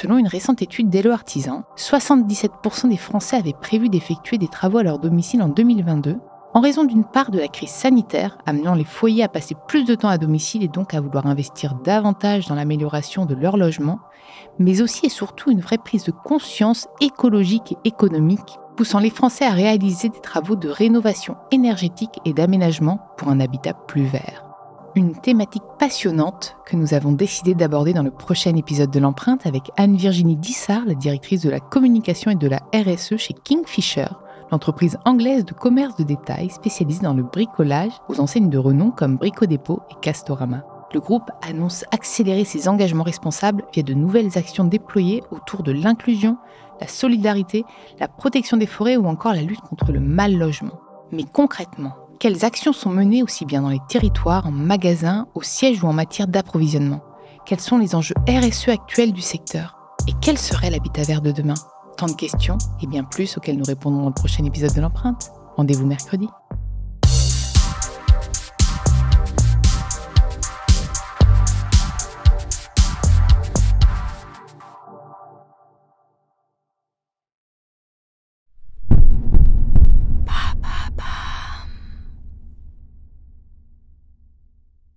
Selon une récente étude d'Hello Artisan, 77% des Français avaient prévu d'effectuer des travaux à leur domicile en 2022, en raison d'une part de la crise sanitaire, amenant les foyers à passer plus de temps à domicile et donc à vouloir investir davantage dans l'amélioration de leur logement, mais aussi et surtout une vraie prise de conscience écologique et économique, poussant les Français à réaliser des travaux de rénovation énergétique et d'aménagement pour un habitat plus vert. Une thématique passionnante que nous avons décidé d'aborder dans le prochain épisode de l'empreinte avec Anne-Virginie Dissard, la directrice de la communication et de la RSE chez Kingfisher, l'entreprise anglaise de commerce de détail spécialisée dans le bricolage aux enseignes de renom comme Brico Dépôt et Castorama. Le groupe annonce accélérer ses engagements responsables via de nouvelles actions déployées autour de l'inclusion, la solidarité, la protection des forêts ou encore la lutte contre le mal logement. Mais concrètement, quelles actions sont menées aussi bien dans les territoires, en magasins, au siège ou en matière d'approvisionnement? Quels sont les enjeux RSE actuels du secteur? Et quel serait l'habitat vert de demain? Tant de questions et bien plus auxquelles nous répondrons dans le prochain épisode de l'empreinte. Rendez-vous mercredi.